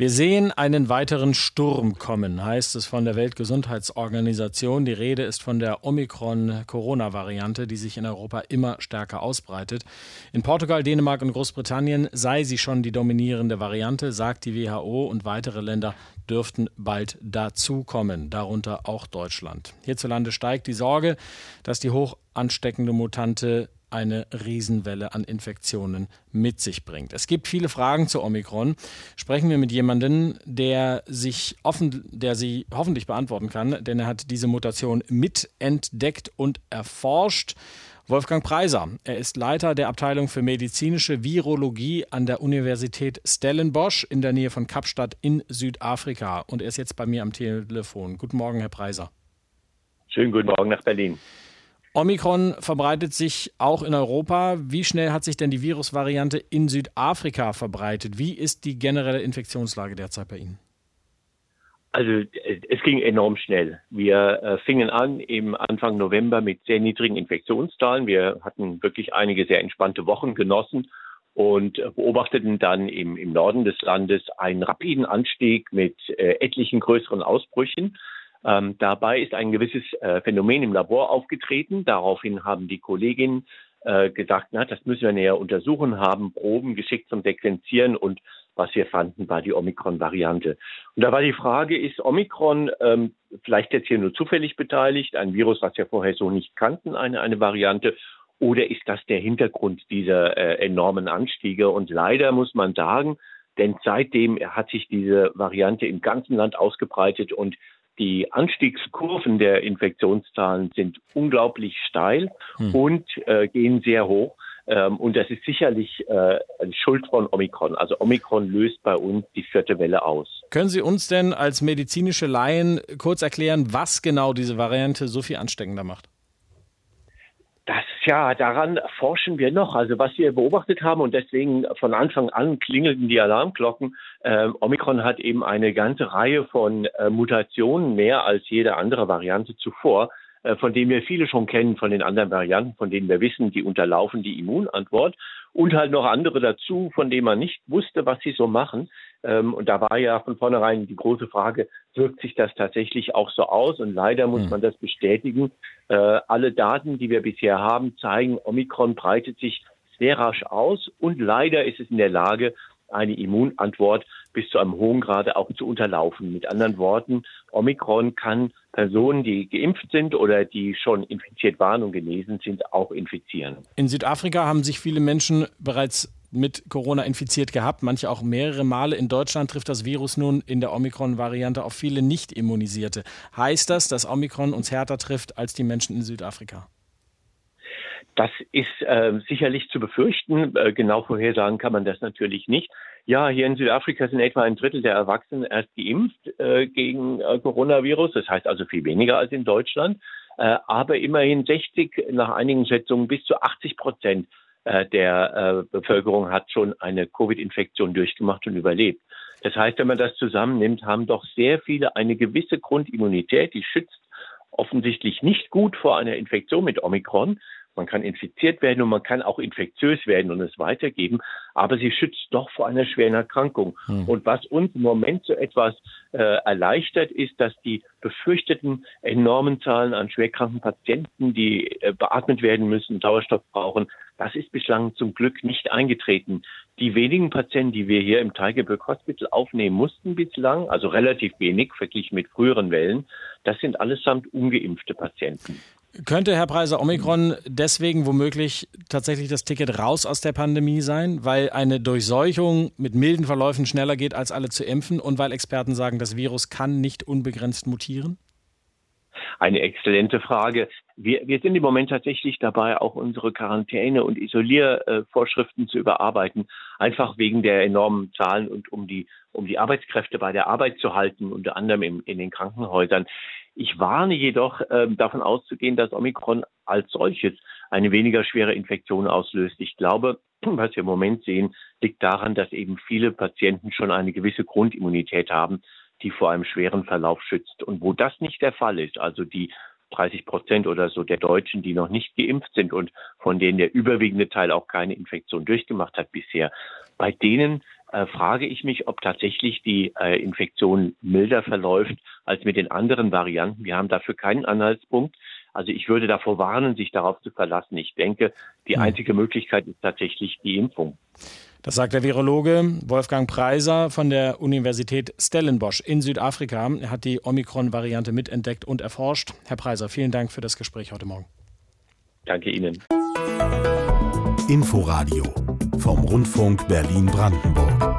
Wir sehen einen weiteren Sturm kommen, heißt es von der Weltgesundheitsorganisation. Die Rede ist von der Omikron-Corona-Variante, die sich in Europa immer stärker ausbreitet. In Portugal, Dänemark und Großbritannien sei sie schon die dominierende Variante, sagt die WHO, und weitere Länder dürften bald dazukommen, darunter auch Deutschland. Hierzulande steigt die Sorge, dass die hoch ansteckende Mutante eine Riesenwelle an Infektionen mit sich bringt. Es gibt viele Fragen zu Omikron. Sprechen wir mit jemandem, der sich offen, der sie hoffentlich beantworten kann, denn er hat diese Mutation mitentdeckt und erforscht. Wolfgang Preiser. Er ist Leiter der Abteilung für medizinische Virologie an der Universität Stellenbosch in der Nähe von Kapstadt in Südafrika. Und er ist jetzt bei mir am Telefon. Guten Morgen, Herr Preiser. Schönen guten Morgen nach Berlin. Omikron verbreitet sich auch in Europa. Wie schnell hat sich denn die Virusvariante in Südafrika verbreitet? Wie ist die generelle Infektionslage derzeit bei Ihnen? Also äh, es ging enorm schnell. Wir äh, fingen an im Anfang November mit sehr niedrigen Infektionszahlen. Wir hatten wirklich einige sehr entspannte Wochen genossen und beobachteten dann im, im Norden des Landes einen rapiden Anstieg mit äh, etlichen größeren Ausbrüchen. Ähm, dabei ist ein gewisses äh, Phänomen im Labor aufgetreten. Daraufhin haben die Kolleginnen äh, gesagt, na, das müssen wir näher untersuchen, haben Proben geschickt zum Sequenzieren und was wir fanden, war die Omikron-Variante. Und da war die Frage, ist Omikron ähm, vielleicht jetzt hier nur zufällig beteiligt, ein Virus, was wir vorher so nicht kannten, eine, eine Variante, oder ist das der Hintergrund dieser äh, enormen Anstiege? Und leider muss man sagen, denn seitdem hat sich diese Variante im ganzen Land ausgebreitet und die Anstiegskurven der Infektionszahlen sind unglaublich steil hm. und äh, gehen sehr hoch. Ähm, und das ist sicherlich äh, Schuld von Omikron. Also Omikron löst bei uns die vierte Welle aus. Können Sie uns denn als medizinische Laien kurz erklären, was genau diese Variante so viel ansteckender macht? Das ja, daran forschen wir noch. Also was wir beobachtet haben und deswegen von Anfang an klingelten die Alarmglocken. Äh, Omikron hat eben eine ganze Reihe von äh, Mutationen mehr als jede andere Variante zuvor, äh, von denen wir viele schon kennen, von den anderen Varianten, von denen wir wissen, die unterlaufen die Immunantwort und halt noch andere dazu, von denen man nicht wusste, was sie so machen. Ähm, und da war ja von vornherein die große Frage, wirkt sich das tatsächlich auch so aus? Und leider muss hm. man das bestätigen. Äh, alle Daten, die wir bisher haben, zeigen, Omikron breitet sich sehr rasch aus und leider ist es in der Lage, eine Immunantwort bis zu einem hohen Grade auch zu unterlaufen. Mit anderen Worten, Omikron kann Personen, die geimpft sind oder die schon infiziert waren und genesen sind, auch infizieren. In Südafrika haben sich viele Menschen bereits mit Corona infiziert gehabt, manche auch mehrere Male. In Deutschland trifft das Virus nun in der Omikron-Variante auf viele Nicht-Immunisierte. Heißt das, dass Omikron uns härter trifft als die Menschen in Südafrika? Das ist äh, sicherlich zu befürchten. Äh, genau vorhersagen kann man das natürlich nicht. Ja, hier in Südafrika sind etwa ein Drittel der Erwachsenen erst geimpft äh, gegen äh, Coronavirus. Das heißt also viel weniger als in Deutschland. Äh, aber immerhin 60, nach einigen Schätzungen bis zu 80 Prozent der Bevölkerung hat schon eine Covid-Infektion durchgemacht und überlebt. Das heißt, wenn man das zusammennimmt, haben doch sehr viele eine gewisse Grundimmunität, die schützt offensichtlich nicht gut vor einer Infektion mit Omikron. Man kann infiziert werden und man kann auch infektiös werden und es weitergeben, aber sie schützt doch vor einer schweren Erkrankung. Hm. Und was uns im Moment so etwas äh, erleichtert, ist, dass die befürchteten enormen Zahlen an schwerkranken Patienten, die äh, beatmet werden müssen, Sauerstoff brauchen, das ist bislang zum Glück nicht eingetreten. Die wenigen Patienten, die wir hier im Tigerberg Hospital aufnehmen mussten bislang, also relativ wenig verglichen mit früheren Wellen, das sind allesamt ungeimpfte Patienten. Könnte, Herr Preiser, Omikron deswegen womöglich tatsächlich das Ticket raus aus der Pandemie sein, weil eine Durchseuchung mit milden Verläufen schneller geht, als alle zu impfen und weil Experten sagen, das Virus kann nicht unbegrenzt mutieren? Eine exzellente Frage. Wir, wir sind im Moment tatsächlich dabei, auch unsere Quarantäne- und Isoliervorschriften zu überarbeiten, einfach wegen der enormen Zahlen und um die, um die Arbeitskräfte bei der Arbeit zu halten, unter anderem in, in den Krankenhäusern. Ich warne jedoch äh, davon auszugehen, dass Omikron als solches eine weniger schwere Infektion auslöst. Ich glaube, was wir im Moment sehen, liegt daran, dass eben viele Patienten schon eine gewisse Grundimmunität haben, die vor einem schweren Verlauf schützt. Und wo das nicht der Fall ist, also die 30 Prozent oder so der Deutschen, die noch nicht geimpft sind und von denen der überwiegende Teil auch keine Infektion durchgemacht hat bisher. Bei denen äh, frage ich mich, ob tatsächlich die äh, Infektion milder verläuft als mit den anderen Varianten. Wir haben dafür keinen Anhaltspunkt. Also ich würde davor warnen, sich darauf zu verlassen. Ich denke, die hm. einzige Möglichkeit ist tatsächlich die Impfung. Das sagt der Virologe Wolfgang Preiser von der Universität Stellenbosch in Südafrika. Er hat die Omikron-Variante mitentdeckt und erforscht. Herr Preiser, vielen Dank für das Gespräch heute Morgen. Danke Ihnen. Inforadio vom Rundfunk Berlin-Brandenburg.